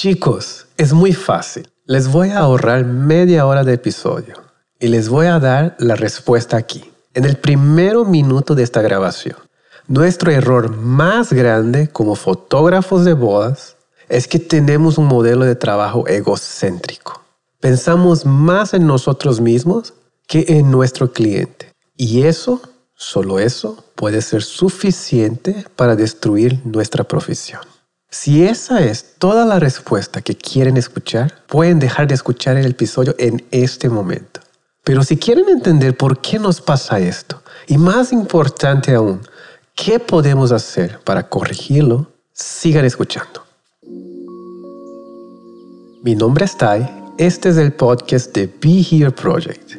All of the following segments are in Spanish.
Chicos, es muy fácil. Les voy a ahorrar media hora de episodio y les voy a dar la respuesta aquí, en el primero minuto de esta grabación. Nuestro error más grande como fotógrafos de bodas es que tenemos un modelo de trabajo egocéntrico. Pensamos más en nosotros mismos que en nuestro cliente. Y eso, solo eso, puede ser suficiente para destruir nuestra profesión. Si esa es toda la respuesta que quieren escuchar, pueden dejar de escuchar el episodio en este momento. Pero si quieren entender por qué nos pasa esto, y más importante aún, qué podemos hacer para corregirlo, sigan escuchando. Mi nombre es Tai, este es el podcast de Be Here Project.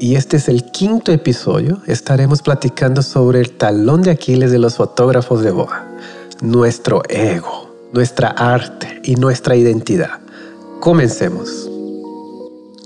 Y este es el quinto episodio. Estaremos platicando sobre el talón de Aquiles de los fotógrafos de boda, nuestro ego, nuestra arte y nuestra identidad. Comencemos.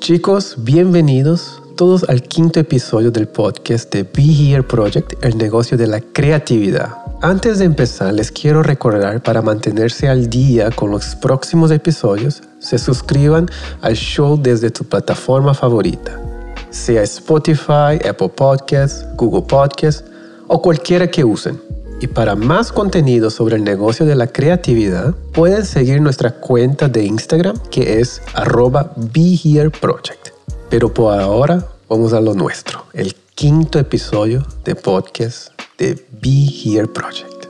Chicos, bienvenidos todos al quinto episodio del podcast de Be Here Project, el negocio de la creatividad. Antes de empezar, les quiero recordar para mantenerse al día con los próximos episodios, se suscriban al show desde tu plataforma favorita, sea Spotify, Apple Podcasts, Google Podcasts o cualquiera que usen. Y para más contenido sobre el negocio de la creatividad, pueden seguir nuestra cuenta de Instagram que es arroba BeHereProject. Pero por ahora vamos a lo nuestro, el quinto episodio de podcast de Be Here Project.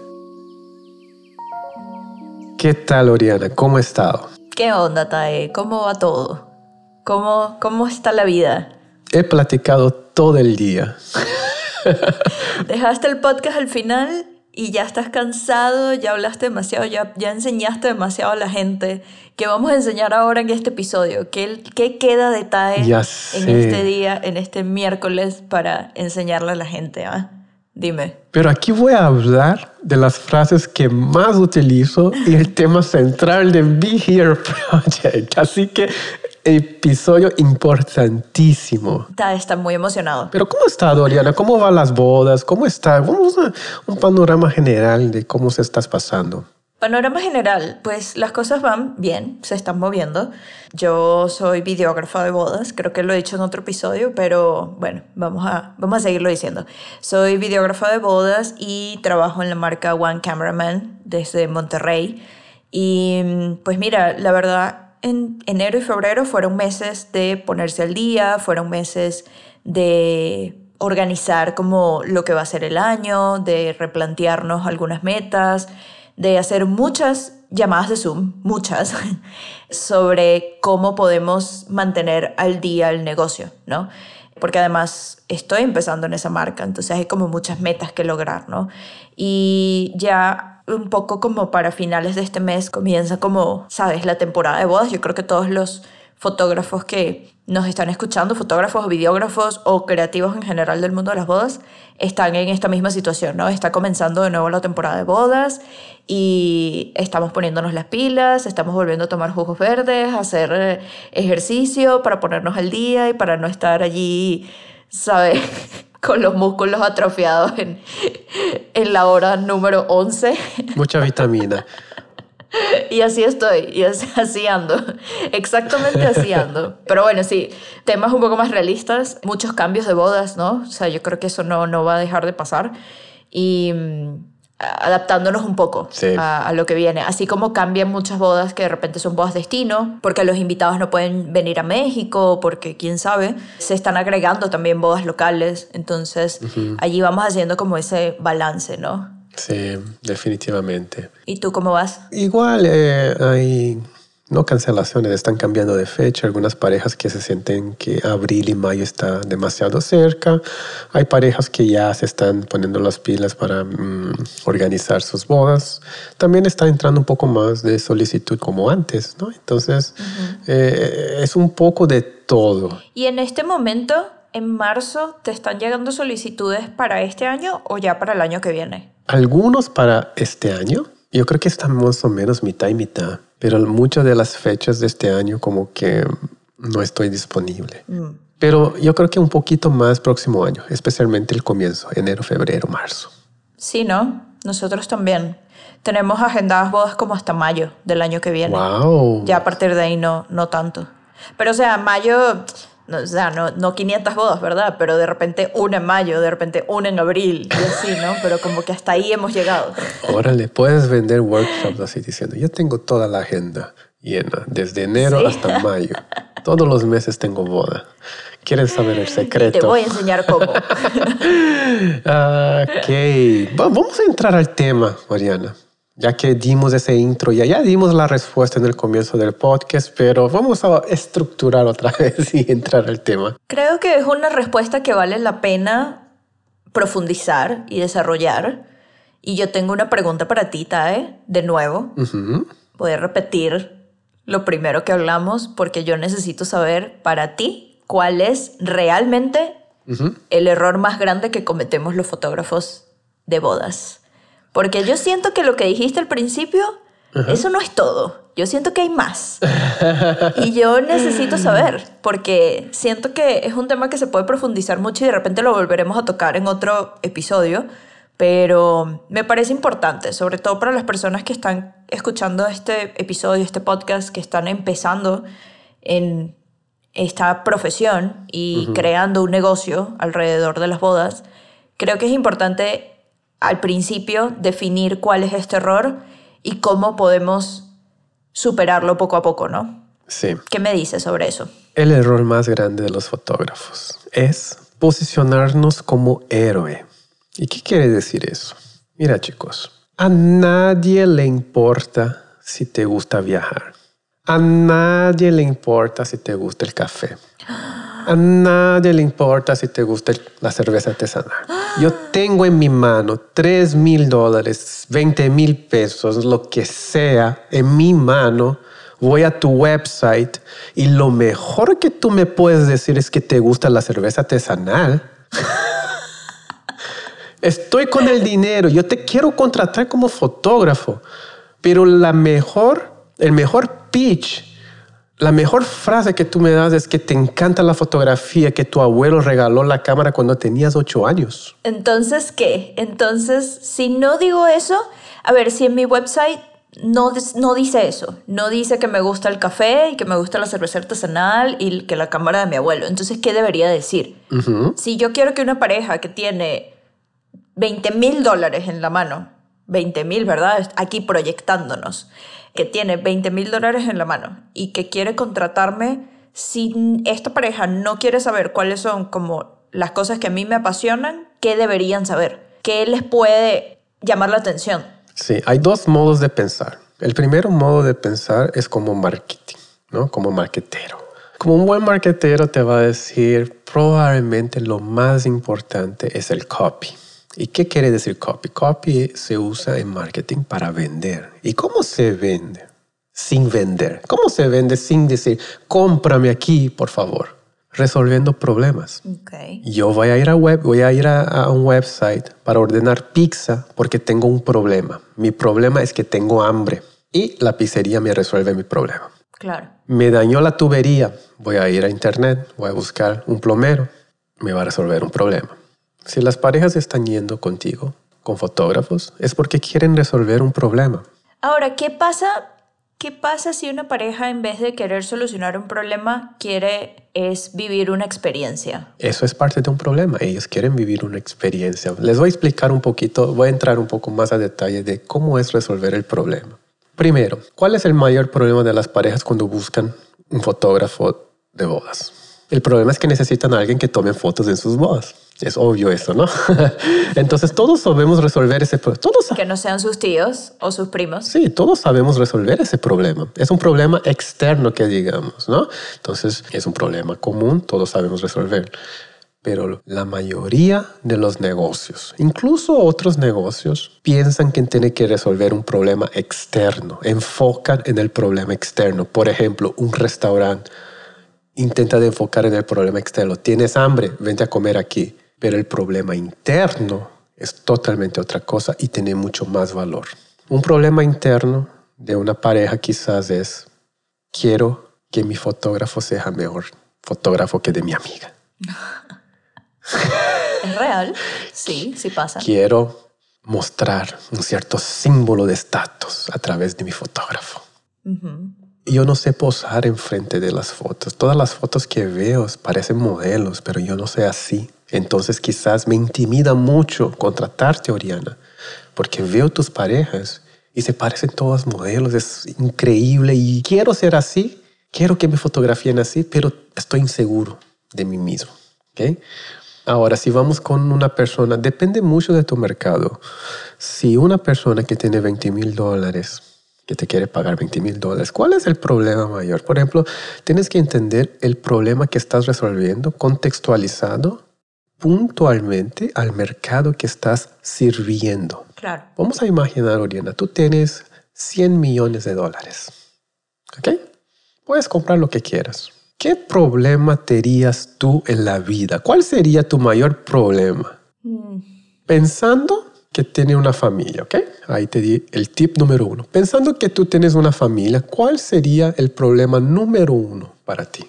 ¿Qué tal, Oriana? ¿Cómo has estado? ¿Qué onda, Tae? ¿Cómo va todo? ¿Cómo, ¿Cómo está la vida? He platicado todo el día. Dejaste el podcast al final y ya estás cansado, ya hablaste demasiado, ya, ya enseñaste demasiado a la gente. ¿Qué vamos a enseñar ahora en este episodio? ¿Qué, qué queda de TAE en este día, en este miércoles, para enseñarle a la gente? Ah? Dime. Pero aquí voy a hablar de las frases que más utilizo y el tema central de Be Here Project. Así que episodio importantísimo. Está, está muy emocionado. Pero ¿cómo está, Doriana? ¿Cómo van las bodas? ¿Cómo está? Vamos a un panorama general de cómo se estás pasando. Panorama general, pues las cosas van bien, se están moviendo. Yo soy videógrafa de bodas, creo que lo he dicho en otro episodio, pero bueno, vamos a, vamos a seguirlo diciendo. Soy videógrafa de bodas y trabajo en la marca One Cameraman desde Monterrey. Y pues mira, la verdad en enero y febrero fueron meses de ponerse al día, fueron meses de organizar como lo que va a ser el año, de replantearnos algunas metas, de hacer muchas llamadas de Zoom, muchas, sobre cómo podemos mantener al día el negocio, ¿no? Porque además estoy empezando en esa marca, entonces hay como muchas metas que lograr, ¿no? Y ya un poco como para finales de este mes comienza como, sabes, la temporada de bodas. Yo creo que todos los fotógrafos que nos están escuchando, fotógrafos o videógrafos o creativos en general del mundo de las bodas, están en esta misma situación, ¿no? Está comenzando de nuevo la temporada de bodas y estamos poniéndonos las pilas, estamos volviendo a tomar jugos verdes, hacer eh, ejercicio para ponernos al día y para no estar allí, ¿sabes? con los músculos atrofiados en, en la hora número 11. Mucha vitamina. Y así estoy, y así ando, exactamente así ando. Pero bueno, sí, temas un poco más realistas, muchos cambios de bodas, ¿no? O sea, yo creo que eso no, no va a dejar de pasar. Y mm, adaptándonos un poco a, lo que viene. Así como cambian muchas bodas que de repente son bodas destino, porque los invitados no pueden venir a México, porque quién sabe, se están agregando también bodas locales. Entonces, allí vamos haciendo como ese balance, ¿no? Sí, definitivamente. ¿Y tú cómo vas? Igual, eh, hay no cancelaciones, están cambiando de fecha. Algunas parejas que se sienten que abril y mayo está demasiado cerca. Hay parejas que ya se están poniendo las pilas para mm, organizar sus bodas. También está entrando un poco más de solicitud como antes, ¿no? Entonces, eh, es un poco de todo. Y en este momento, en marzo, ¿te están llegando solicitudes para este año o ya para el año que viene? Algunos para este año. Yo creo que estamos más o menos mitad y mitad pero muchas de las fechas de este año como que no estoy disponible. Mm. Pero yo creo que un poquito más próximo año, especialmente el comienzo, enero, febrero, marzo. Sí, ¿no? Nosotros también. tenemos agendadas bodas como hasta mayo del año que viene. Wow. Ya a partir de ahí no, no tanto. Pero o sea, mayo, no, o sea, no, no 500 bodas, ¿verdad? Pero de repente una en mayo, de repente una en abril y así, ¿no? Pero como que hasta ahí hemos llegado. Órale, puedes vender workshops así diciendo, yo tengo toda la agenda llena, desde enero Sí. hasta mayo. Todos los meses tengo boda. ¿Quieres saber el secreto? Te voy a enseñar cómo. Ok, Va- vamos a entrar al tema, Mariana. Ya que dimos ese intro, ya, ya dimos la respuesta en el comienzo del podcast, pero vamos a estructurar otra vez y entrar al tema. Creo que es una respuesta que vale la pena profundizar y desarrollar. Y yo tengo una pregunta para ti, Tae, de nuevo. Ujú. Voy a repetir lo primero que hablamos porque yo necesito saber para ti cuál es realmente Ujú. el error más grande que cometemos los fotógrafos de bodas. Porque yo siento que lo que dijiste al principio, eso no es todo. Yo siento que hay más. y yo necesito saber, porque siento que es un tema que se puede profundizar mucho y de repente lo volveremos a tocar en otro episodio. Pero me parece importante, sobre todo para las personas que están escuchando este episodio, este podcast, que están empezando en esta profesión y creando un negocio alrededor de las bodas, creo que es importante al principio definir cuál es este error y cómo podemos superarlo poco a poco, ¿no? Sí. ¿Qué me dices sobre eso? El error más grande de los fotógrafos es posicionarnos como héroe. ¿Y qué quiere decir eso? Mira chicos, a nadie le importa si te gusta viajar. A nadie le importa si te gusta el café. A nadie le importa si te gusta la cerveza artesanal. Yo tengo en mi mano 3 mil dólares, 20 mil pesos, lo que sea, en mi mano. Voy a tu website y lo mejor que tú me puedes decir es que te gusta la cerveza artesanal. Estoy con el dinero, yo te quiero contratar como fotógrafo, pero la mejor, el mejor pitch, la mejor frase que tú me das es que te encanta la fotografía, que tu abuelo regaló la cámara cuando tenías ocho años. Entonces, ¿qué? Entonces, si no digo eso, a ver, si en mi website no, no dice eso, no dice que me gusta el café y que me gusta la cerveza artesanal y que la cámara de mi abuelo, entonces, ¿qué debería decir? Si yo quiero que una pareja que tiene 20 mil dólares en la mano, 20 mil, ¿verdad? Aquí proyectándonos, que tiene 20 mil dólares en la mano y que quiere contratarme, si esta pareja no quiere saber cuáles son como las cosas que a mí me apasionan, ¿qué deberían saber? ¿Qué les puede llamar la atención? Sí, hay dos modos de pensar. El primer modo de pensar es como marketing, ¿no? Como marketero. Como un buen marketero te va a decir, probablemente lo más importante es el copy. ¿Y qué quiere decir copy? Copy se usa en marketing para vender. ¿Y cómo se vende? Sin vender. ¿Cómo se vende sin decir, cómprame aquí, por favor? Resolviendo problemas. Okay. Yo voy a ir a web, voy a ir a, a un website para ordenar pizza porque tengo un problema. Mi problema es que tengo hambre y la pizzería me resuelve mi problema. Claro. Me dañó la tubería, voy a ir a internet, voy a buscar un plomero, me va a resolver un problema. Si las parejas están yendo contigo, con fotógrafos, es porque quieren resolver un problema. Ahora, ¿qué pasa? ¿Qué pasa si una pareja en vez de querer solucionar un problema quiere es vivir una experiencia? Eso es parte de un problema. Ellos quieren vivir una experiencia. Les voy a explicar un poquito, voy a entrar un poco más a detalle de cómo es resolver el problema. Primero, ¿cuál es el mayor problema de las parejas cuando buscan un fotógrafo de bodas? El problema es que necesitan a alguien que tome fotos en sus bodas. Es obvio eso, ¿no? Entonces todos sabemos resolver ese problema. Todos Que no sean sus tíos o sus primos. Sí, todos sabemos resolver ese problema. Es un problema externo que digamos, ¿no? Entonces es un problema común, todos sabemos resolver. Pero la mayoría de los negocios, incluso otros negocios, piensan que tienen que resolver un problema externo, enfocan en el problema externo. Por ejemplo, un restaurante intenta de enfocar en el problema externo. Tienes hambre, vente a comer aquí. Pero el problema interno es totalmente otra cosa y tiene mucho más valor. Un problema interno de una pareja quizás es, quiero que mi fotógrafo sea mejor fotógrafo que de mi amiga. ¿Es real? Sí, sí pasa. Quiero mostrar un cierto símbolo de estatus a través de mi fotógrafo. Yo no sé posar enfrente de las fotos. Todas las fotos que veo parecen modelos, pero yo no sé así. Entonces quizás me intimida mucho contratarte, Oriana, porque veo tus parejas y se parecen todas modelos. Es increíble y quiero ser así, quiero que me fotografíen así, pero estoy inseguro de mí mismo. ¿okay? Ahora, si vamos con una persona, depende mucho de tu mercado. Si una persona que tiene 20 mil dólares, que te quiere pagar 20 mil dólares, ¿cuál es el problema mayor? Por ejemplo, tienes que entender el problema que estás resolviendo contextualizado puntualmente al mercado que estás sirviendo. Claro. Vamos a imaginar, Oriana, tú tienes 100 millones de dólares. ¿Ok? Puedes comprar lo que quieras. ¿Qué problema tenías tú en la vida? ¿Cuál sería tu mayor problema? Mm. Pensando que tiene una familia, ¿ok? Ahí te di el tip número uno. Pensando que tú tienes una familia, ¿cuál sería el problema número uno para ti?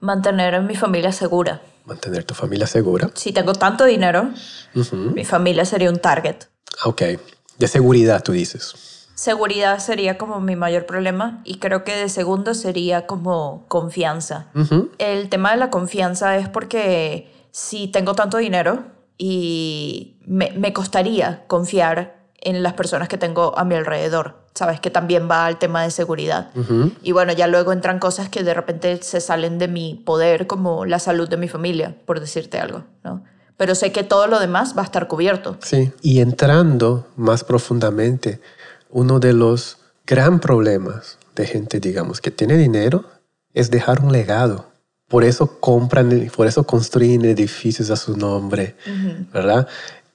Mantener a mi familia segura. Mantener tu familia segura. Si tengo tanto dinero, mi familia sería un target. Ok. De seguridad, tú dices seguridad sería como mi mayor problema y creo que de segundo sería como confianza. El tema de la confianza es porque si tengo tanto dinero y me, costaría confiar en las personas que tengo a mi alrededor, ¿sabes? Que también va al tema de seguridad. Y bueno, ya luego entran cosas que de repente se salen de mi poder, como la salud de mi familia, por decirte algo, ¿no? Pero sé que todo lo demás va a estar cubierto. Sí, y entrando más profundamente, uno de los gran problemas de gente, digamos, que tiene dinero es dejar un legado. Por eso compran, por eso construyen edificios a su nombre, ¿verdad?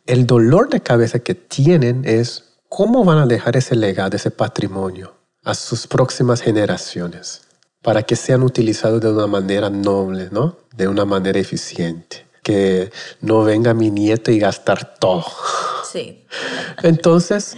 El dolor de cabeza que tienen es cómo van a dejar ese legado, ese patrimonio a sus próximas generaciones para que sean utilizados de una manera noble, ¿no? De una manera eficiente. Que no venga mi nieto y gastar todo. Sí. Entonces,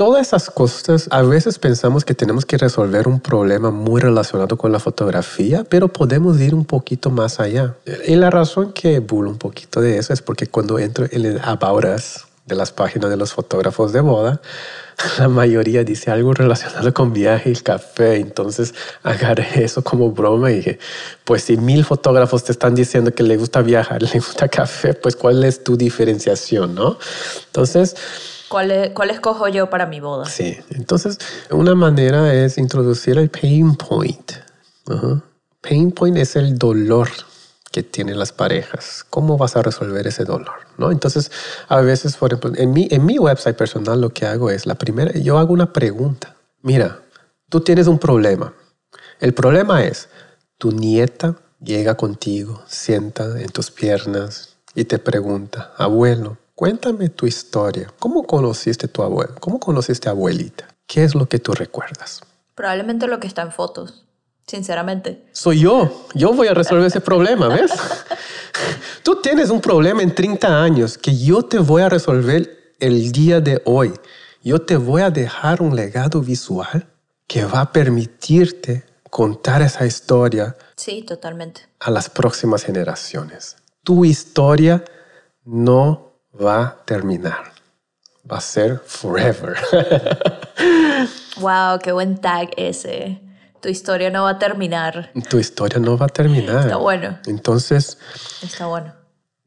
todas esas cosas, a veces pensamos que tenemos que resolver un problema muy relacionado con la fotografía, pero podemos ir un poquito más allá. Y la razón que bulo un poquito de eso es porque cuando entro en el About Us de las páginas de los fotógrafos de boda, la mayoría dice algo relacionado con viaje y café. Entonces agarré eso como broma y dije, pues si mil fotógrafos te están diciendo que le gusta viajar, le gusta café, pues ¿cuál es tu diferenciación? ¿no? Entonces ¿Cuál, ¿Cuál escojo yo para mi boda? Sí, entonces una manera es introducir el pain point. Pain point es el dolor que tienen las parejas. ¿Cómo vas a resolver ese dolor? ¿No? Entonces, a veces, por ejemplo, en mi, en mi website personal lo que hago es, la primera, yo hago una pregunta. Mira, tú tienes un problema. El problema es, tu nieta llega contigo, sienta en tus piernas y te pregunta, abuelo, Cuéntame tu historia. ¿Cómo conociste a tu abuelo? ¿Cómo conociste a abuelita? ¿Qué es lo que tú recuerdas? Probablemente lo que está en fotos, sinceramente. Soy yo. Yo voy a resolver ese problema, ¿ves? Tú tienes un problema en 30 años que yo te voy a resolver el día de hoy. Yo te voy a dejar un legado visual que va a permitirte contar esa historia. Sí, totalmente. A las próximas generaciones. Tu historia no va a terminar. Va a ser forever. wow, qué buen tag ese. Tu historia no va a terminar. Tu historia no va a terminar. Está bueno. Entonces. Está bueno.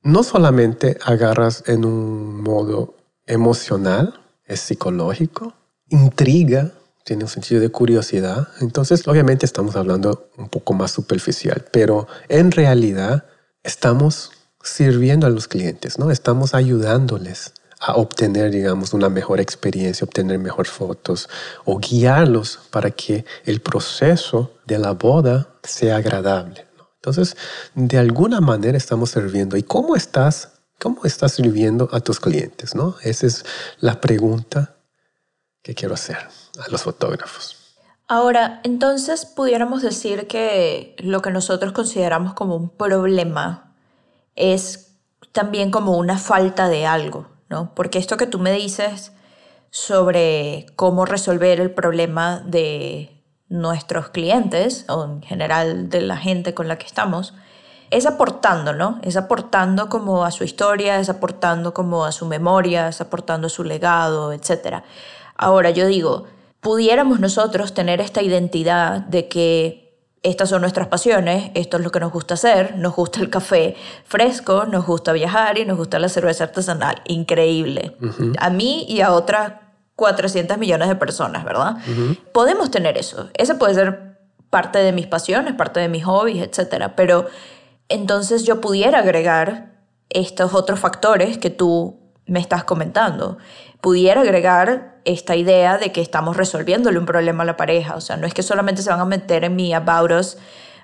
No solamente agarras en un modo emocional, es psicológico, intriga, tiene un sentido de curiosidad. Entonces, obviamente estamos hablando un poco más superficial, pero en realidad estamos sirviendo a los clientes, ¿no? Estamos ayudándoles a obtener, digamos, una mejor experiencia, obtener mejores fotos o guiarlos para que el proceso de la boda sea agradable. Entonces, de alguna manera estamos sirviendo. ¿Y cómo estás? ¿Cómo estás sirviendo a tus clientes? ¿no? Esa es la pregunta que quiero hacer a los fotógrafos. Ahora, entonces pudiéramos decir que lo que nosotros consideramos como un problema es también como una falta de algo, ¿no? Porque esto que tú me dices sobre cómo resolver el problema de nuestros clientes o en general de la gente con la que estamos, es aportando, ¿no? Es aportando como a su historia, es aportando como a su memoria, es aportando a su legado, etc. Ahora yo digo, pudiéramos nosotros tener esta identidad de que estas son nuestras pasiones, esto es lo que nos gusta hacer, nos gusta el café fresco, nos gusta viajar y nos gusta la cerveza artesanal. Increíble. A mí y a otras 400 millones de personas, ¿verdad? Podemos tener eso. Ese puede ser parte de mis pasiones, parte de mis hobbies, etc. Pero entonces yo pudiera agregar estos otros factores que tú me estás comentando. Pudiera agregar esta idea de que estamos resolviéndole un problema a la pareja. O sea, no es que solamente se van a meter en mi about us,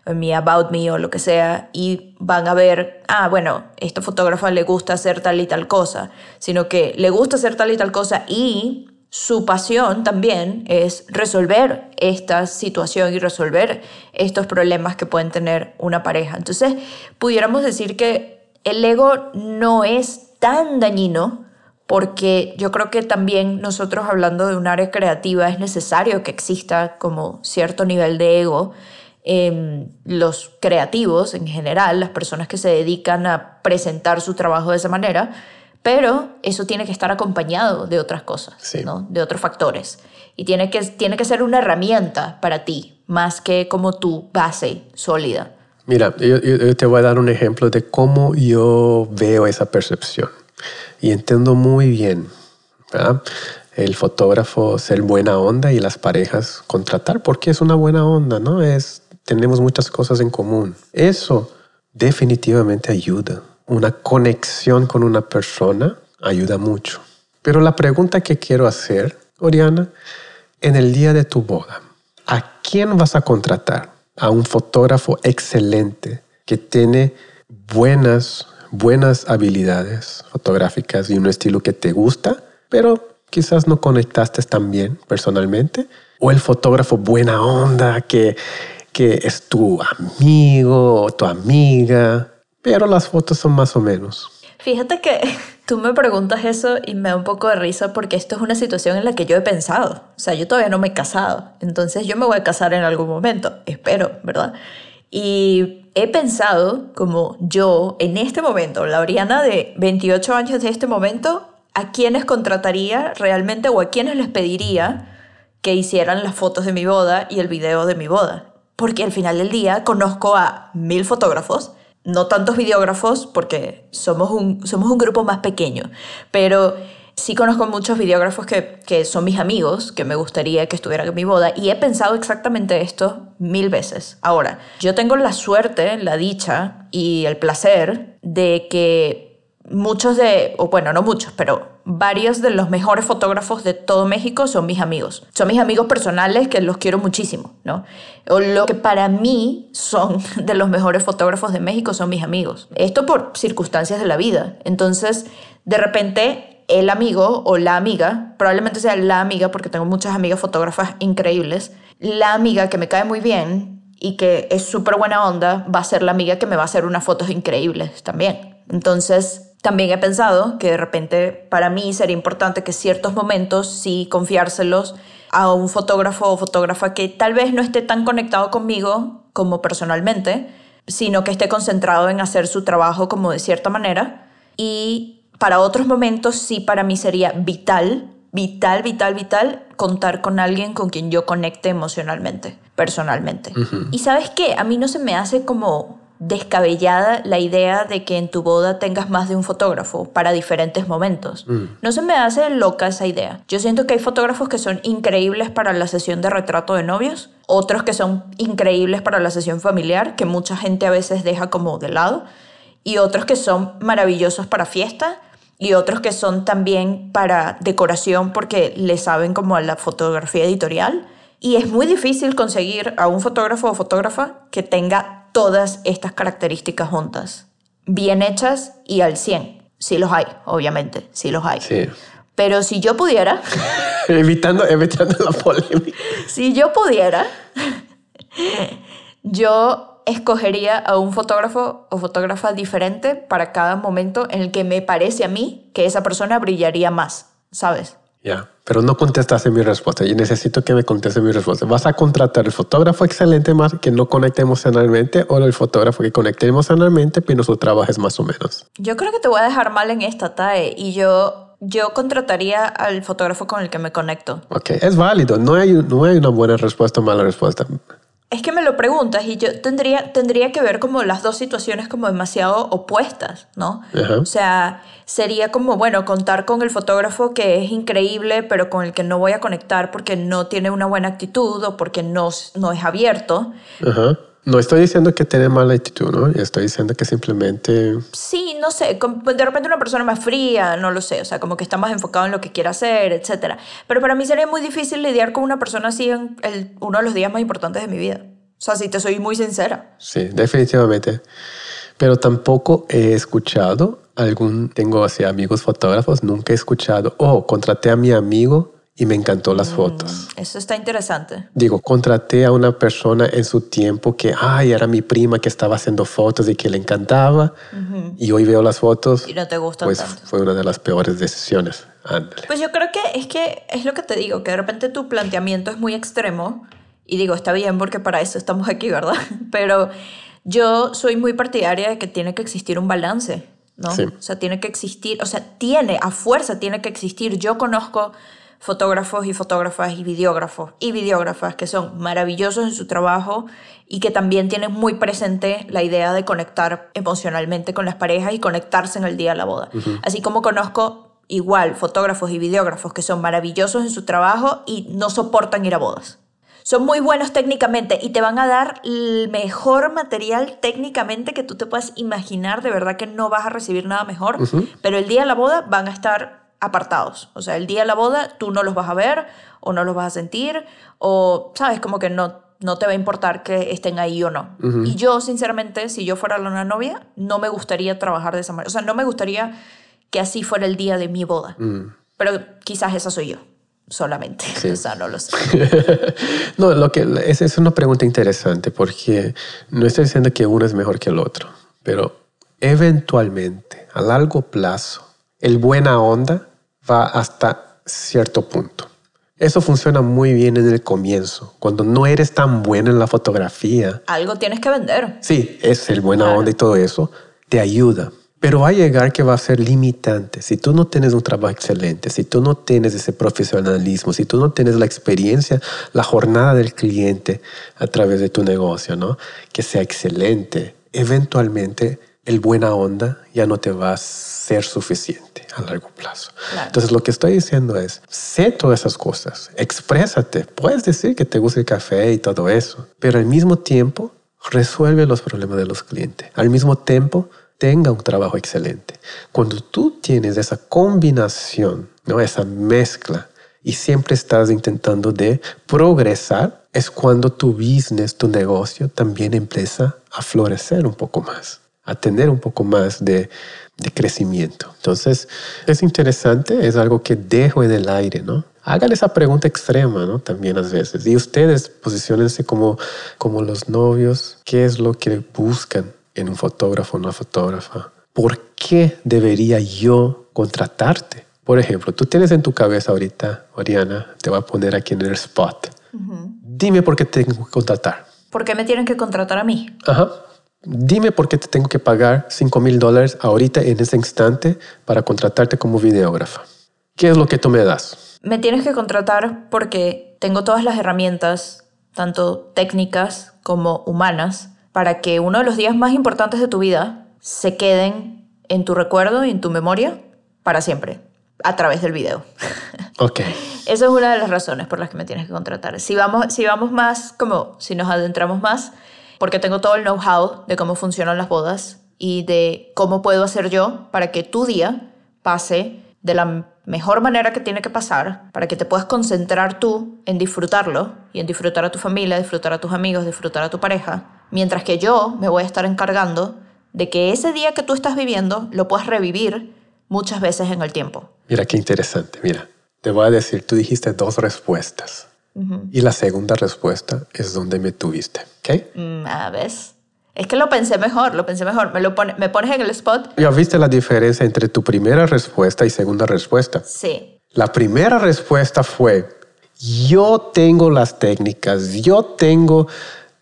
en mi about me o lo que sea y van a ver, ah, bueno, esta fotógrafa le gusta hacer tal y tal cosa, sino que le gusta hacer tal y tal cosa y su pasión también es resolver esta situación y resolver estos problemas que pueden tener una pareja. Entonces, pudiéramos decir que el ego no es tan dañino porque yo creo que también nosotros hablando de un área creativa es necesario que exista como cierto nivel de ego. en los creativos en general, las personas que se dedican a presentar su trabajo de esa manera, pero eso tiene que estar acompañado de otras cosas, ¿no? de otros factores. Y tiene que, tiene que ser una herramienta para ti, más que como tu base sólida. Mira, yo, te voy a dar un ejemplo de cómo yo veo esa percepción. Y entiendo muy bien el fotógrafo ser buena onda y las parejas contratar porque es una buena onda, ¿no? Es, tenemos muchas cosas en común. Eso definitivamente ayuda una conexión con una persona ayuda mucho. Pero la pregunta que quiero hacer, Oriana, en el día de tu boda, ¿a quién vas a contratar? A un fotógrafo excelente que tiene buenas, buenas habilidades fotográficas y un estilo que te gusta, pero quizás no conectaste tan bien personalmente. O el fotógrafo buena onda que, que es tu amigo o tu amiga pero las fotos son más o menos. Fíjate que tú me preguntas eso y me da un poco de risa porque esto es una situación en la que yo he pensado. O sea, yo todavía no me he casado, entonces yo me voy a casar en algún momento, espero, ¿verdad? Y he pensado como yo en este momento, la Oriana de 28 años de este momento, a quiénes contrataría realmente o a quiénes les pediría que hicieran las fotos de mi boda y el video de mi boda. Porque al final del día conozco a mil fotógrafos no tantos videógrafos porque somos un, somos un grupo más pequeño, pero sí conozco muchos videógrafos que, que, son mis amigos, que me gustaría que estuvieran en mi boda, y he pensado exactamente esto mil veces. Ahora, yo tengo la suerte, la dicha y el placer de que muchos de, o bueno, no muchos, pero varios de los mejores fotógrafos de todo México son mis amigos. Son mis amigos personales que los quiero muchísimo, ¿no? O lo que para mí son de los mejores fotógrafos de México son mis amigos. Esto por circunstancias de la vida. Entonces, de repente, el amigo o la amiga, probablemente sea la amiga, porque tengo muchas amigas fotógrafas increíbles, la amiga que me cae muy bien y que es súper buena onda, va a ser la amiga que me va a hacer unas fotos increíbles también. Entonces, también he pensado que de repente para mí sería importante que ciertos momentos sí confiárselos a un fotógrafo o fotógrafa que tal vez no esté tan conectado conmigo como personalmente, sino que esté concentrado en hacer su trabajo como de cierta manera. Y para otros momentos sí para mí sería vital, vital, vital, vital contar con alguien con quien yo conecte emocionalmente, personalmente. Y sabes qué, a mí no se me hace como descabellada la idea de que en tu boda tengas más de un fotógrafo para diferentes momentos. Mm. No se me hace loca esa idea. Yo siento que hay fotógrafos que son increíbles para la sesión de retrato de novios, otros que son increíbles para la sesión familiar, que mucha gente a veces deja como de lado, y otros que son maravillosos para fiesta, y otros que son también para decoración porque le saben como a la fotografía editorial. Y es muy difícil conseguir a un fotógrafo o fotógrafa que tenga todas estas características juntas, bien hechas y al 100. Sí los hay, obviamente, sí los hay. Sí. Pero si yo pudiera... evitando, evitando la polémica. Si yo pudiera, yo escogería a un fotógrafo o fotógrafa diferente para cada momento en el que me parece a mí que esa persona brillaría más, ¿sabes? Ya, pero no contestaste mi respuesta. Yo necesito que me conteste mi respuesta. ¿Vas a contratar el fotógrafo excelente más que no conecte emocionalmente o el fotógrafo que conecte emocionalmente pero su trabajo es más o menos? Yo creo que te voy a dejar mal en esta, TAE, y yo, yo contrataría al fotógrafo con el que me conecto. Ok, es válido. No hay, no hay una buena respuesta o mala respuesta. Es que me lo preguntas y yo tendría, tendría que ver como las dos situaciones como demasiado opuestas, ¿no? Ajá. O sea, sería como, bueno, contar con el fotógrafo que es increíble, pero con el que no voy a conectar porque no tiene una buena actitud o porque no, no es abierto. Ajá. No estoy diciendo que tiene mala actitud, ¿no? Estoy diciendo que simplemente... Sí, no sé, com- de repente una persona más fría, no lo sé, o sea, como que está más enfocado en lo que quiere hacer, etc. Pero para mí sería muy difícil lidiar con una persona así en el- uno de los días más importantes de mi vida. O sea, si te soy muy sincera. Sí, definitivamente. Pero tampoco he escuchado algún... Tengo así amigos fotógrafos, nunca he escuchado, oh, contraté a mi amigo y me encantó las fotos. Eso está interesante. Digo, contraté a una persona en su tiempo que, ay, era mi prima que estaba haciendo fotos y que le encantaba. Y hoy veo las fotos, Y no te gustan pues tanto. fue una de las peores decisiones. Ándale. Pues yo creo que es que es lo que te digo, que de repente tu planteamiento es muy extremo y digo, está bien porque para eso estamos aquí, ¿verdad? Pero yo soy muy partidaria de que tiene que existir un balance, ¿no? Sí. O sea, tiene que existir, o sea, tiene, a fuerza tiene que existir. Yo conozco fotógrafos y fotógrafas y videógrafos y videógrafas que son maravillosos en su trabajo y que también tienen muy presente la idea de conectar emocionalmente con las parejas y conectarse en el día de la boda. Así como conozco igual fotógrafos y videógrafos que son maravillosos en su trabajo y no soportan ir a bodas. Son muy buenos técnicamente y te van a dar el mejor material técnicamente que tú te puedas imaginar. De verdad que no vas a recibir nada mejor. Pero el día de la boda van a estar apartados. O sea, el día de la boda tú no los vas a ver o no los vas a sentir o, sabes, como que no, no te va a importar que estén ahí o no. Y yo, sinceramente, si yo fuera una novia, no me gustaría trabajar de esa manera. O sea, no me gustaría que así fuera el día de mi boda. Pero quizás esa soy yo, solamente. Sí. O sea, no lo sé. no, lo que esa es una pregunta interesante porque no estoy diciendo que uno es mejor que el otro, pero eventualmente, a largo plazo, el buena onda va hasta cierto punto. Eso funciona muy bien en el comienzo, cuando no eres tan bueno en la fotografía. Algo tienes que vender. Sí, es el buena Claro. onda y todo eso, te ayuda. Pero va a llegar que va a ser limitante. Si tú no tienes un trabajo excelente, si tú no tienes ese profesionalismo, si tú no tienes la experiencia, la jornada del cliente a través de tu negocio, ¿no? Que sea excelente, eventualmente el buena onda ya no te va a ser suficiente a largo plazo. Claro. Entonces lo que estoy diciendo es, sé todas esas cosas, exprésate, puedes decir que te gusta el café y todo eso, pero al mismo tiempo resuelve los problemas de los clientes. Al mismo tiempo, tenga un trabajo excelente. Cuando tú tienes esa combinación, ¿no? esa mezcla, y siempre estás intentando de progresar, es cuando tu business, tu negocio también empieza a florecer un poco más, a tener un poco más de, de crecimiento. Entonces, es interesante, es algo que dejo en el aire, ¿no? Hagan esa pregunta extrema, ¿no? También a veces. Y ustedes posicionense como, como los novios. ¿Qué es lo que buscan en un fotógrafo o una fotógrafa? ¿Por qué debería yo contratarte? Por ejemplo, tú tienes en tu cabeza ahorita, Oriana, te voy a poner aquí en el spot. Dime por qué te tengo que contratar. ¿Por qué me tienen que contratar a mí? Ajá. Dime por qué te tengo que pagar 5 mil dólares ahorita en ese instante para contratarte como videógrafa. ¿Qué es lo que tú me das? Me tienes que contratar porque tengo todas las herramientas, tanto técnicas como humanas, para que uno de los días más importantes de tu vida se queden en tu recuerdo y en tu memoria para siempre, a través del video. Ok. Esa es una de las razones por las que me tienes que contratar. Si vamos, si vamos más, como si nos adentramos más, porque tengo todo el know-how de cómo funcionan las bodas y de cómo puedo hacer yo para que tu día pase de la mejor manera que tiene que pasar, para que te puedas concentrar tú en disfrutarlo y en disfrutar a tu familia, disfrutar a tus amigos, disfrutar a tu pareja, mientras que yo me voy a estar encargando de que ese día que tú estás viviendo lo puedas revivir muchas veces en el tiempo. Mira qué interesante. Mira, te voy a decir, tú dijiste dos respuestas. Y la segunda respuesta es donde me tuviste. ¿Ok? Mm, a ver. Es que lo pensé mejor, lo pensé mejor. Me, lo pone- me pones en el spot. ¿Ya viste la diferencia entre tu primera respuesta y segunda respuesta? Sí. La primera respuesta fue, yo tengo las técnicas, yo tengo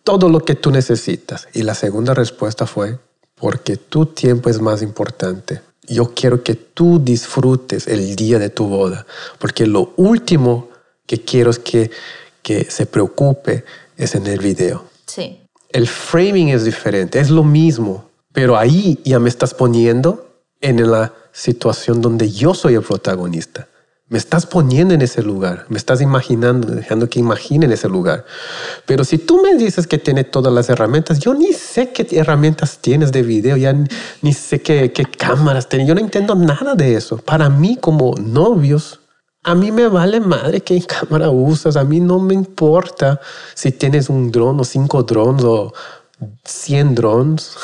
todo lo que tú necesitas. Y la segunda respuesta fue, porque tu tiempo es más importante. Yo quiero que tú disfrutes el día de tu boda, porque lo último que quiero es que, que se preocupe es en el video. Sí. El framing es diferente, es lo mismo, pero ahí ya me estás poniendo en la situación donde yo soy el protagonista. Me estás poniendo en ese lugar, me estás imaginando, dejando que imagine en ese lugar. Pero si tú me dices que tiene todas las herramientas, yo ni sé qué herramientas tienes de video, ya ni, sé qué, qué cámaras tienes, yo no entiendo nada de eso. Para mí como novios, a mí me vale madre qué cámara usas, a mí no me importa si tienes un dron o cinco drones o cien drones.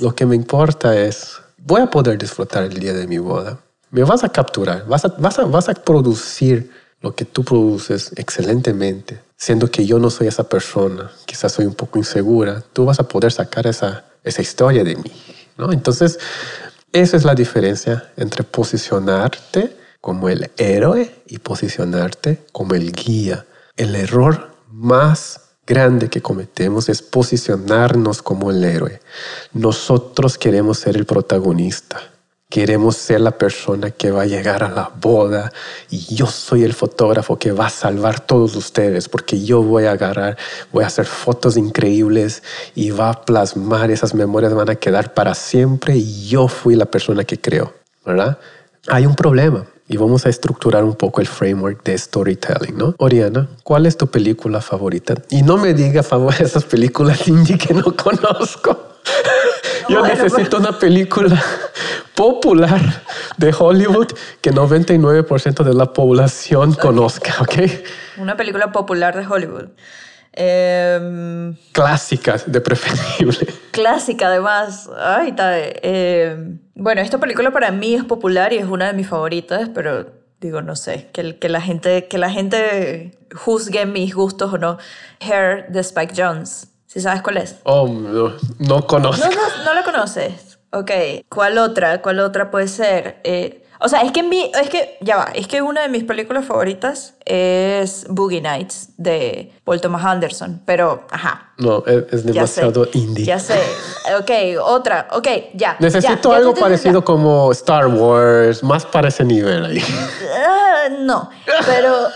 Lo que me importa es, voy a poder disfrutar el día de mi boda me vas a capturar, vas a, vas a, vas a producir lo que tú produces excelentemente, siendo que yo no soy esa persona, quizás soy un poco insegura, tú vas a poder sacar esa, esa historia de mí. ¿no? Entonces, esa es la diferencia entre posicionarte como el héroe y posicionarte como el guía. El error más grande que cometemos es posicionarnos como el héroe. Nosotros queremos ser el protagonista. Queremos ser la persona que va a llegar a la boda y yo soy el fotógrafo que va a salvar todos ustedes porque yo voy a agarrar, voy a hacer fotos increíbles y va a plasmar, esas memorias van a quedar para siempre y yo fui la persona que creó, ¿verdad? Hay un problema y vamos a estructurar un poco el framework de storytelling, ¿no? Oriana, ¿cuál es tu película favorita? Y no me diga favor esas películas indie que no conozco. Yo necesito una película popular de Hollywood que 99% de la población conozca, ¿ok? Una película popular de Hollywood. Eh, clásica, de preferible. Clásica, además. Ay. Eh, bueno, esta película para mí es popular y es una de mis favoritas, pero digo, no sé, que, que, la, gente, que la gente juzgue mis gustos o no. Hair de Spike Jones. ¿Sí sabes cuál es? Oh, no, no conozco. No, no, no la conoces. Ok. ¿Cuál otra? ¿Cuál otra puede ser? Eh, o sea, es que, mi, es que, ya va, es que una de mis películas favoritas es Boogie Nights de Paul Thomas Anderson, pero, ajá. No, es, demasiado indie. Ya sé, ok, otra, ok, ya. Necesito algo parecido como Star Wars, más para ese nivel ahí. Ah, no, pero,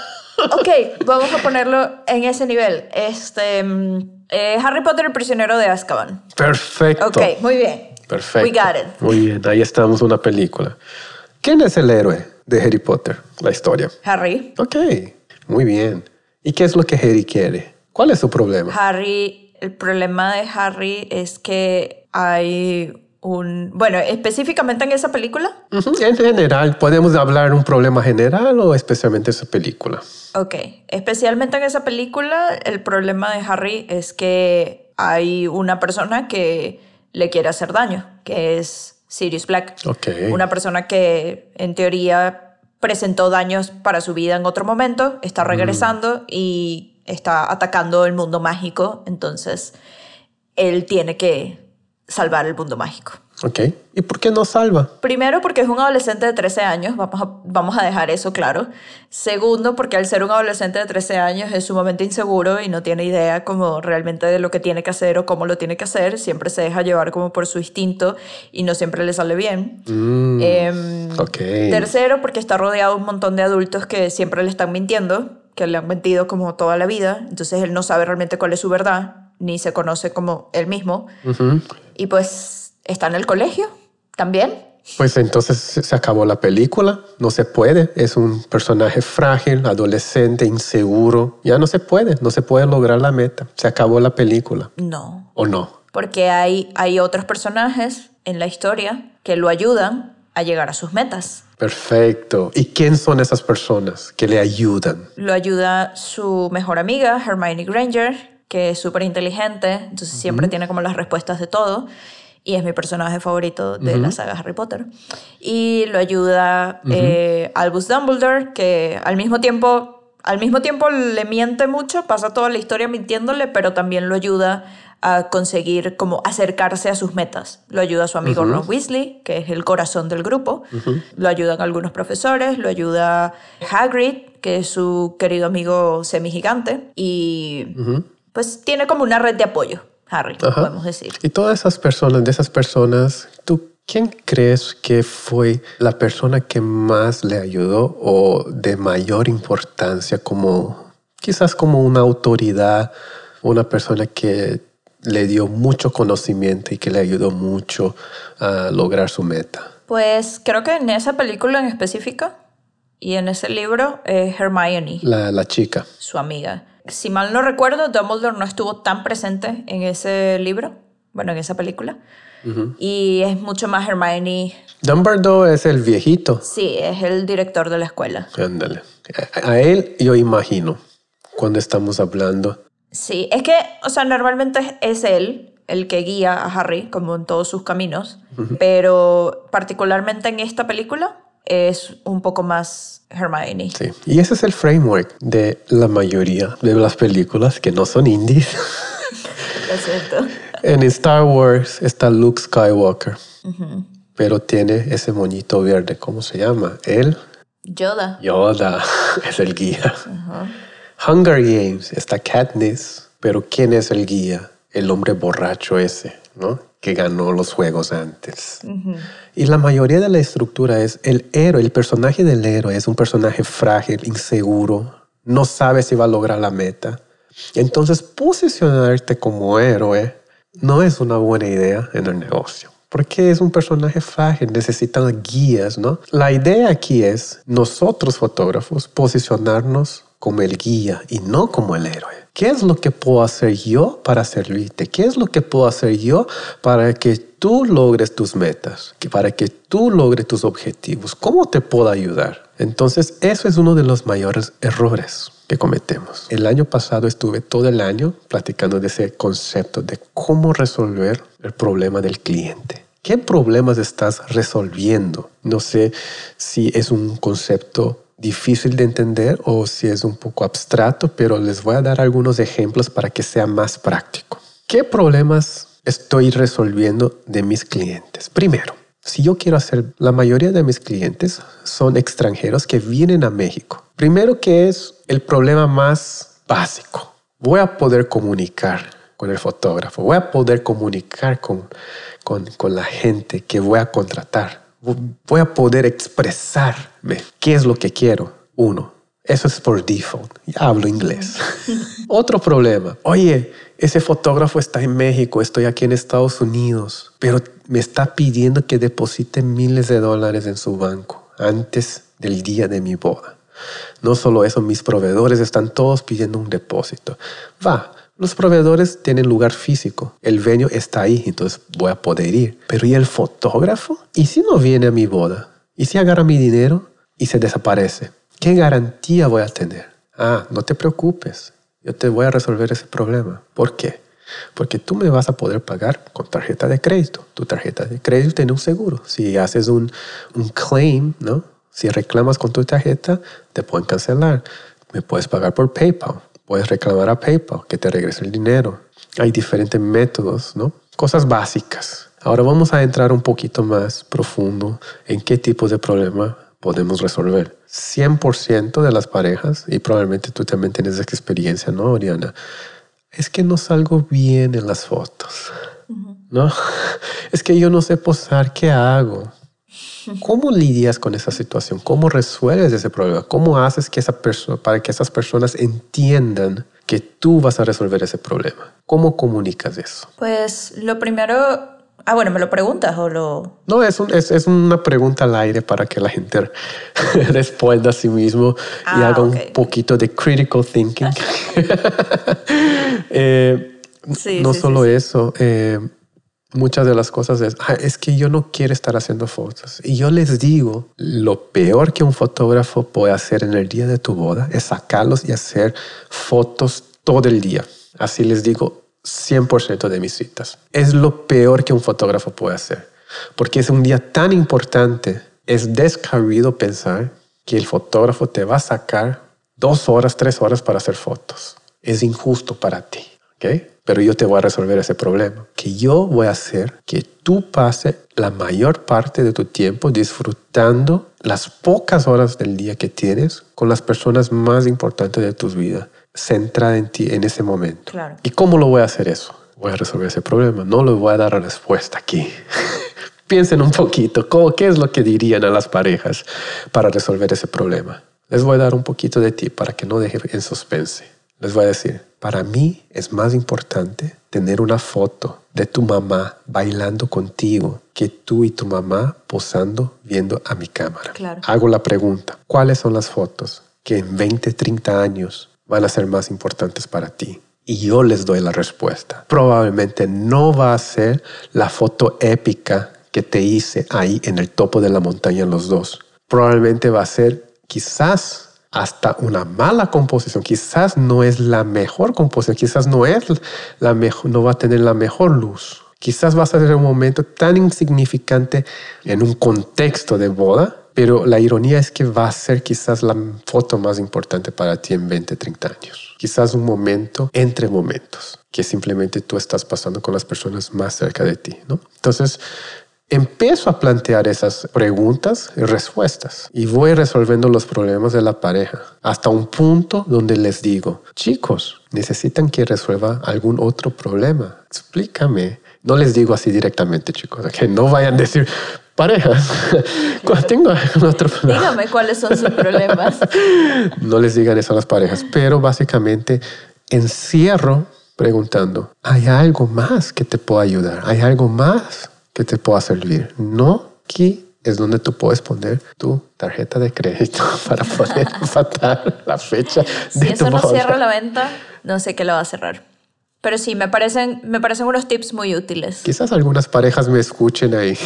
ok, vamos a ponerlo en ese nivel. Este, mm, eh, Harry Potter, el prisionero de Azkaban. Perfecto. Ok, muy bien. Perfecto. We got it. Muy bien, ahí estamos, una película. ¿Quién es el héroe de Harry Potter? La historia. Harry. Ok, muy bien. ¿Y qué es lo que Harry quiere? ¿Cuál es su problema? Harry, el problema de Harry es que hay un... Bueno, específicamente en esa película. En general, ¿podemos hablar de un problema general o especialmente esa película? Ok, especialmente en esa película, el problema de Harry es que hay una persona que le quiere hacer daño, que es Sirius Black. Okay. Una persona que en teoría presentó daños para su vida en otro momento, está regresando y está atacando el mundo mágico, entonces él tiene que salvar el mundo mágico. Ok. ¿Y por qué no salva? Primero, porque es un adolescente de 13 años, vamos a, vamos a dejar eso claro. Segundo, porque al ser un adolescente de 13 años es sumamente inseguro y no tiene idea como realmente de lo que tiene que hacer o cómo lo tiene que hacer. Siempre se deja llevar como por su instinto y no siempre le sale bien. Mm, Em, ok. Tercero, porque está rodeado de un montón de adultos que siempre le están mintiendo, que le han mentido como toda la vida. Entonces él no sabe realmente cuál es su verdad, ni se conoce como él mismo. Ujú. Y pues está en el colegio también. Pues entonces se acabó la película, no se puede, es un personaje frágil, adolescente, inseguro, ya no se puede, no se puede lograr la meta, se acabó la película, No, ¿o no? porque hay, hay otros personajes en la historia que lo ayudan a llegar a sus metas. Perfecto. ¿Y quién son esas personas que le ayudan? Lo ayuda su mejor amiga, Hermione Granger, que es súper inteligente, entonces siempre tiene como las respuestas de todo. Y es mi personaje favorito de la saga Harry Potter. Y lo ayuda eh, Albus Dumbledore, que al mismo tiempo al mismo tiempo le miente mucho, pasa toda la historia mintiéndole, pero también lo ayuda a conseguir como acercarse a sus metas. Lo ayuda a su amigo Ron Weasley, que es el corazón del grupo. Lo ayudan algunos profesores, lo ayuda Hagrid, que es su querido amigo semigigante. Y pues tiene como una red de apoyo, Harry, podemos decir. Y todas esas personas, de esas personas, ¿tú quién crees que fue la persona que más le ayudó o de mayor importancia como quizás como una autoridad, una persona que le dio mucho conocimiento y que le ayudó mucho a lograr su meta? Pues creo que en esa película en específico y en ese libro es Hermione. La, la chica. Su amiga. Si mal no recuerdo, Dumbledore no estuvo tan presente en ese libro, bueno, en esa película. Y es mucho más Hermione. Dumbledore es el viejito. Sí, es el director de la escuela. Ándale. A él yo imagino cuando estamos hablando Sí, es que, o sea, normalmente es él el que guía a Harry, como en todos sus caminos, pero particularmente en esta película es un poco más Hermione. Sí, y ese es el framework de la mayoría de las películas que no son indies. Lo siento. En Star Wars está Luke Skywalker, pero tiene ese moñito verde, ¿cómo se llama? Él. Yoda. Yoda es el guía. Hunger Games está Katniss, pero ¿quién es el guía? El hombre borracho ese, ¿no? Que ganó los juegos antes. Y la mayoría de la estructura es el héroe, el personaje del héroe es un personaje frágil, inseguro, no sabe si va a lograr la meta. Entonces, posicionarte como héroe no es una buena idea en el negocio porque es un personaje frágil, necesitan guías, ¿no? La idea aquí es nosotros fotógrafos posicionarnos como el guía y no como el héroe. ¿Qué es lo que puedo hacer yo para servirte? ¿Qué es lo que puedo hacer yo para que tú logres tus metas? Para que tú logres tus objetivos. ¿Cómo te puedo ayudar? Entonces, eso es uno de los mayores errores que cometemos. El año pasado estuve todo el año platicando de ese concepto de cómo resolver el problema del cliente. ¿Qué problemas estás resolviendo? No sé si es un concepto difícil de entender o si es un poco abstracto, pero les voy a dar algunos ejemplos para que sea más práctico. ¿Qué problemas estoy resolviendo de mis clientes? Primero, si yo quiero hacer, la mayoría de mis clientes son extranjeros que vienen a México. Primero que es el problema más básico. Voy a poder comunicar con el fotógrafo, voy a poder comunicar con, con, con la gente que voy a contratar voy a poder expresarme qué es lo que quiero. Uno, eso es por default. Ya hablo inglés. Otro problema. Oye, ese fotógrafo está en México, estoy aquí en Estados Unidos, pero me está pidiendo que deposite miles de dólares en su banco antes del día de mi boda. No solo eso, mis proveedores están todos pidiendo un depósito. Va, los proveedores tienen lugar físico, el venio está ahí, entonces voy a poder ir. Pero ¿y el fotógrafo? ¿Y si no viene a mi boda? ¿Y si agarra mi dinero y se desaparece? ¿Qué garantía voy a tener? Ah, no te preocupes, yo te voy a resolver ese problema. ¿Por qué? Porque tú me vas a poder pagar con tarjeta de crédito. Tu tarjeta de crédito tiene un seguro. Si haces un, un claim, ¿no? Si reclamas con tu tarjeta, te pueden cancelar. Me puedes pagar por PayPal Puedes reclamar a PayPal que te regrese el dinero. Hay diferentes métodos, ¿no? Cosas básicas. Ahora vamos a entrar un poquito más profundo en qué tipo de problema podemos resolver. 100% de las parejas, y probablemente tú también tienes esa experiencia, ¿no, Oriana? Es que no salgo bien en las fotos, ¿no? Es que yo no sé posar, ¿qué hago? ¿Cómo lidias con esa situación? ¿Cómo resuelves ese problema? ¿Cómo haces que esa persona, para que esas personas entiendan que tú vas a resolver ese problema? ¿Cómo comunicas eso? Pues lo primero Ah, bueno, ¿me lo preguntas o lo...? No, es, es, es una pregunta al aire para que la gente responda a sí mismo y ah, haga un poquito de critical thinking. eh, sí, no solo eso, eh, muchas de las cosas es, ah, es que yo no quiero estar haciendo fotos. Y yo les digo, lo peor que un fotógrafo puede hacer en el día de tu boda es sacarlos y hacer fotos todo el día. Así les digo 100% de mis citas. Es lo peor que un fotógrafo puede hacer. Porque es un día tan importante. Es descabido pensar que el fotógrafo te va a sacar dos horas, tres horas para hacer fotos. Es injusto para ti, ¿ok? Pero yo te voy a resolver ese problema. Que yo voy a hacer que tú pase la mayor parte de tu tiempo disfrutando las pocas horas del día que tienes con las personas más importantes de tu vida, centrada en ti en ese momento. Claro. ¿Y cómo lo voy a hacer eso? Voy a resolver ese problema. No les voy a dar la respuesta aquí. Piensen un poquito, ¿cómo, ¿qué es lo que dirían a las parejas para resolver ese problema? Les voy a dar un poquito de ti para que no deje en suspense. Les voy a decir, para mí es más importante tener una foto de tu mamá bailando contigo que tú y tu mamá posando viendo a mi cámara. Claro. Hago la pregunta, ¿cuáles son las fotos que en 20, 30 años van a ser más importantes para ti? Y yo les doy la respuesta. Probablemente no va a ser la foto épica que te hice ahí en el topo de la montaña los dos. Probablemente va a ser quizás hasta una mala composición, quizás no es la mejor composición, quizás no es la mejor, no va a tener la mejor luz. Quizás vas a ser un momento tan insignificante en un contexto de boda, pero la ironía es que va a ser quizás la foto más importante para ti en 20, 30 años. Quizás un momento entre momentos que simplemente tú estás pasando con las personas más cerca de ti, ¿no? Entonces, empiezo a plantear esas preguntas y respuestas y voy resolviendo los problemas de la pareja hasta un punto donde les digo, chicos, necesitan que resuelva algún otro problema. Explícame. No les digo así directamente, chicos, que no vayan a decir, parejas, tengo otro problema. Dígame cuáles son sus problemas. no les digan eso a las parejas, pero básicamente encierro preguntando, ¿hay algo más que te pueda ayudar? ¿Hay algo más que te pueda servir. No aquí es donde tú puedes poner tu tarjeta de crédito para poder empatar la fecha si de eso no cierra la venta, no sé qué lo va a cerrar. Pero sí, me parecen, me parecen unos tips muy útiles. Quizás algunas parejas me escuchen ahí.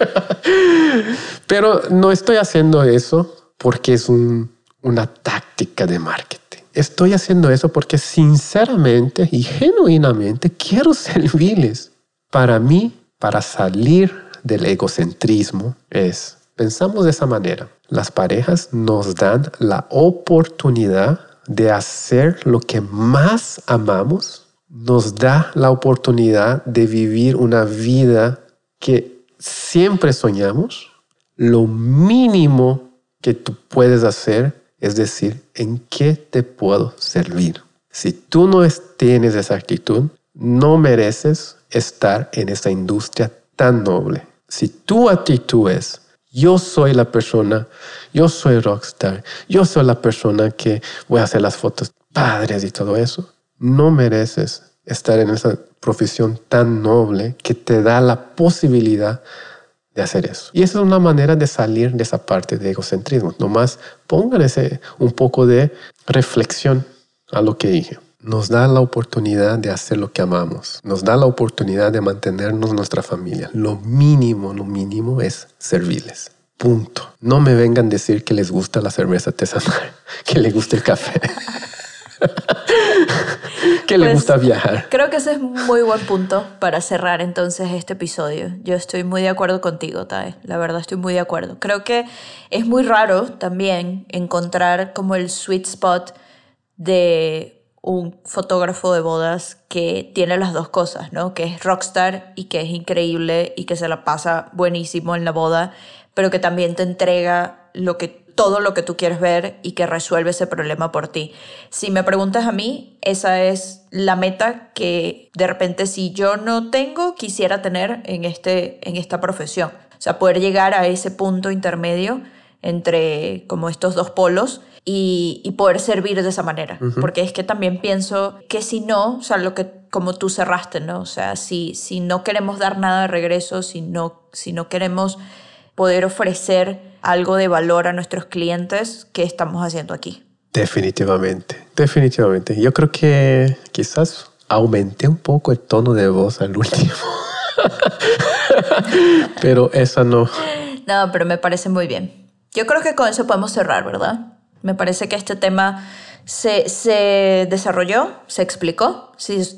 Pero no estoy haciendo eso porque es una táctica de marketing. Estoy haciendo eso porque sinceramente y genuinamente quiero servirles. Para mí, para salir del egocentrismo es, pensamos de esa manera, las parejas nos dan la oportunidad de hacer lo que más amamos, nos da la oportunidad de vivir una vida que siempre soñamos. Lo mínimo que tú puedes hacer es decir, ¿en qué te puedo servir? Si tú no tienes esa actitud, no mereces estar en esa industria tan noble. Si tu actitud es, yo soy la persona, yo soy rockstar, yo soy la persona que voy a hacer las fotos padres y todo eso, no mereces estar en esa profesión tan noble que te da la posibilidad de hacer eso. Y esa es una manera de salir de esa parte de egocentrismo. Nomás pongan ese un poco de reflexión a lo que dije nos da la oportunidad de hacer lo que amamos, nos da la oportunidad de mantenernos nuestra familia. Lo mínimo, lo mínimo es servirles. Punto. No me vengan a decir que les gusta la cerveza artesanal, que les gusta el café. que les pues, gusta viajar. Creo que ese es un muy buen punto para cerrar entonces este episodio. Yo estoy muy de acuerdo contigo, Tae. La verdad estoy muy de acuerdo. Creo que es muy raro también encontrar como el sweet spot de un fotógrafo de bodas que tiene las dos cosas, ¿no? Que es rockstar y que es increíble y que se la pasa buenísimo en la boda, pero que también te entrega lo que todo lo que tú quieres ver y que resuelve ese problema por ti. Si me preguntas a mí, esa es la meta que de repente si yo no tengo, quisiera tener en, este, en esta profesión. O sea, poder llegar a ese punto intermedio entre como estos dos polos y, poder servir de esa manera. Porque es que también pienso que si no, o sea, lo que como tú cerraste, ¿no? O sea, si, si no queremos dar nada de regreso, si no, si no queremos poder ofrecer algo de valor a nuestros clientes, ¿qué estamos haciendo aquí? Definitivamente, definitivamente. Yo creo que quizás aumenté un poco el tono de voz al último. pero esa no. No, pero me parece muy bien. Yo creo que con eso podemos cerrar, ¿verdad? Me parece que este tema se, se desarrolló, se explicó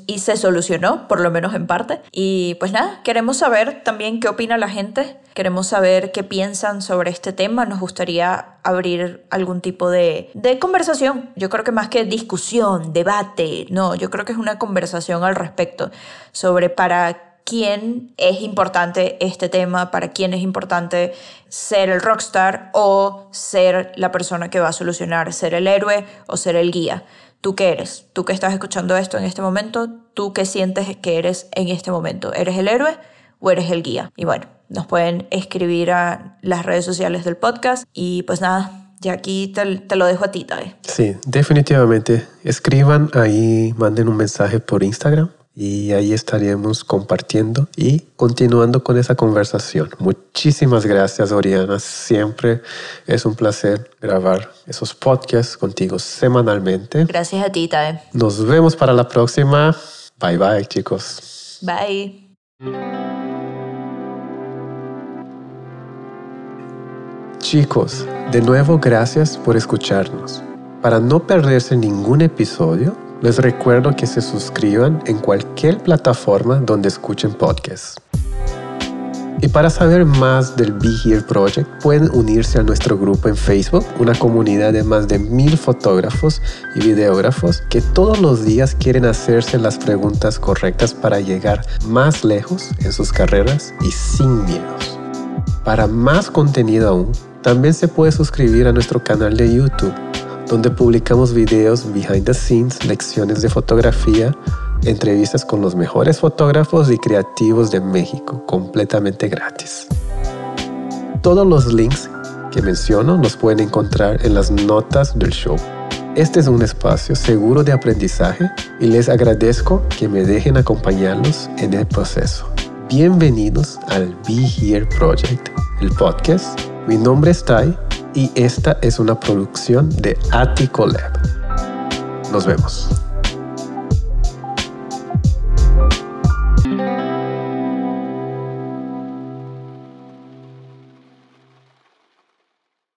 y se solucionó, por lo menos en parte. Y pues nada, queremos saber también qué opina la gente, queremos saber qué piensan sobre este tema, nos gustaría abrir algún tipo de, de conversación. Yo creo que más que discusión, debate, no, yo creo que es una conversación al respecto sobre para quién es importante este tema, para quién es importante ser el rockstar o ser la persona que va a solucionar, ser el héroe o ser el guía. ¿Tú qué eres? ¿Tú que estás escuchando esto en este momento? ¿Tú qué sientes que eres en este momento? ¿Eres el héroe o eres el guía? Y bueno, nos pueden escribir a las redes sociales del podcast y pues nada, ya aquí te, lo dejo a ti, Tae. Sí, definitivamente. Escriban ahí, manden un mensaje por Instagram y ahí estaríamos compartiendo y continuando con esa conversación. Muchísimas gracias, Oriana. Siempre es un placer grabar esos podcasts contigo semanalmente. Gracias a ti, Tae. Nos vemos para la próxima. Bye bye, chicos. Bye. Chicos, de nuevo gracias por escucharnos. Para no perderse ningún episodio, les recuerdo que se suscriban en cualquier plataforma donde escuchen podcasts. Y para saber más del Be Here Project, pueden unirse a nuestro grupo en Facebook, una comunidad de más de mil fotógrafos y videógrafos que todos los días quieren hacerse las preguntas correctas para llegar más lejos en sus carreras y sin miedos. Para más contenido aún, también se puede suscribir a nuestro canal de YouTube donde publicamos videos behind the scenes, lecciones de fotografía, entrevistas con los mejores fotógrafos y creativos de México, completamente gratis. Todos los links que menciono los pueden encontrar en las notas del show. Este es un espacio seguro de aprendizaje y les agradezco que me dejen acompañarlos en el proceso. Bienvenidos al Be Here Project, el podcast. Mi nombre es Tai y esta es una producción de Attico Lab. Nos vemos.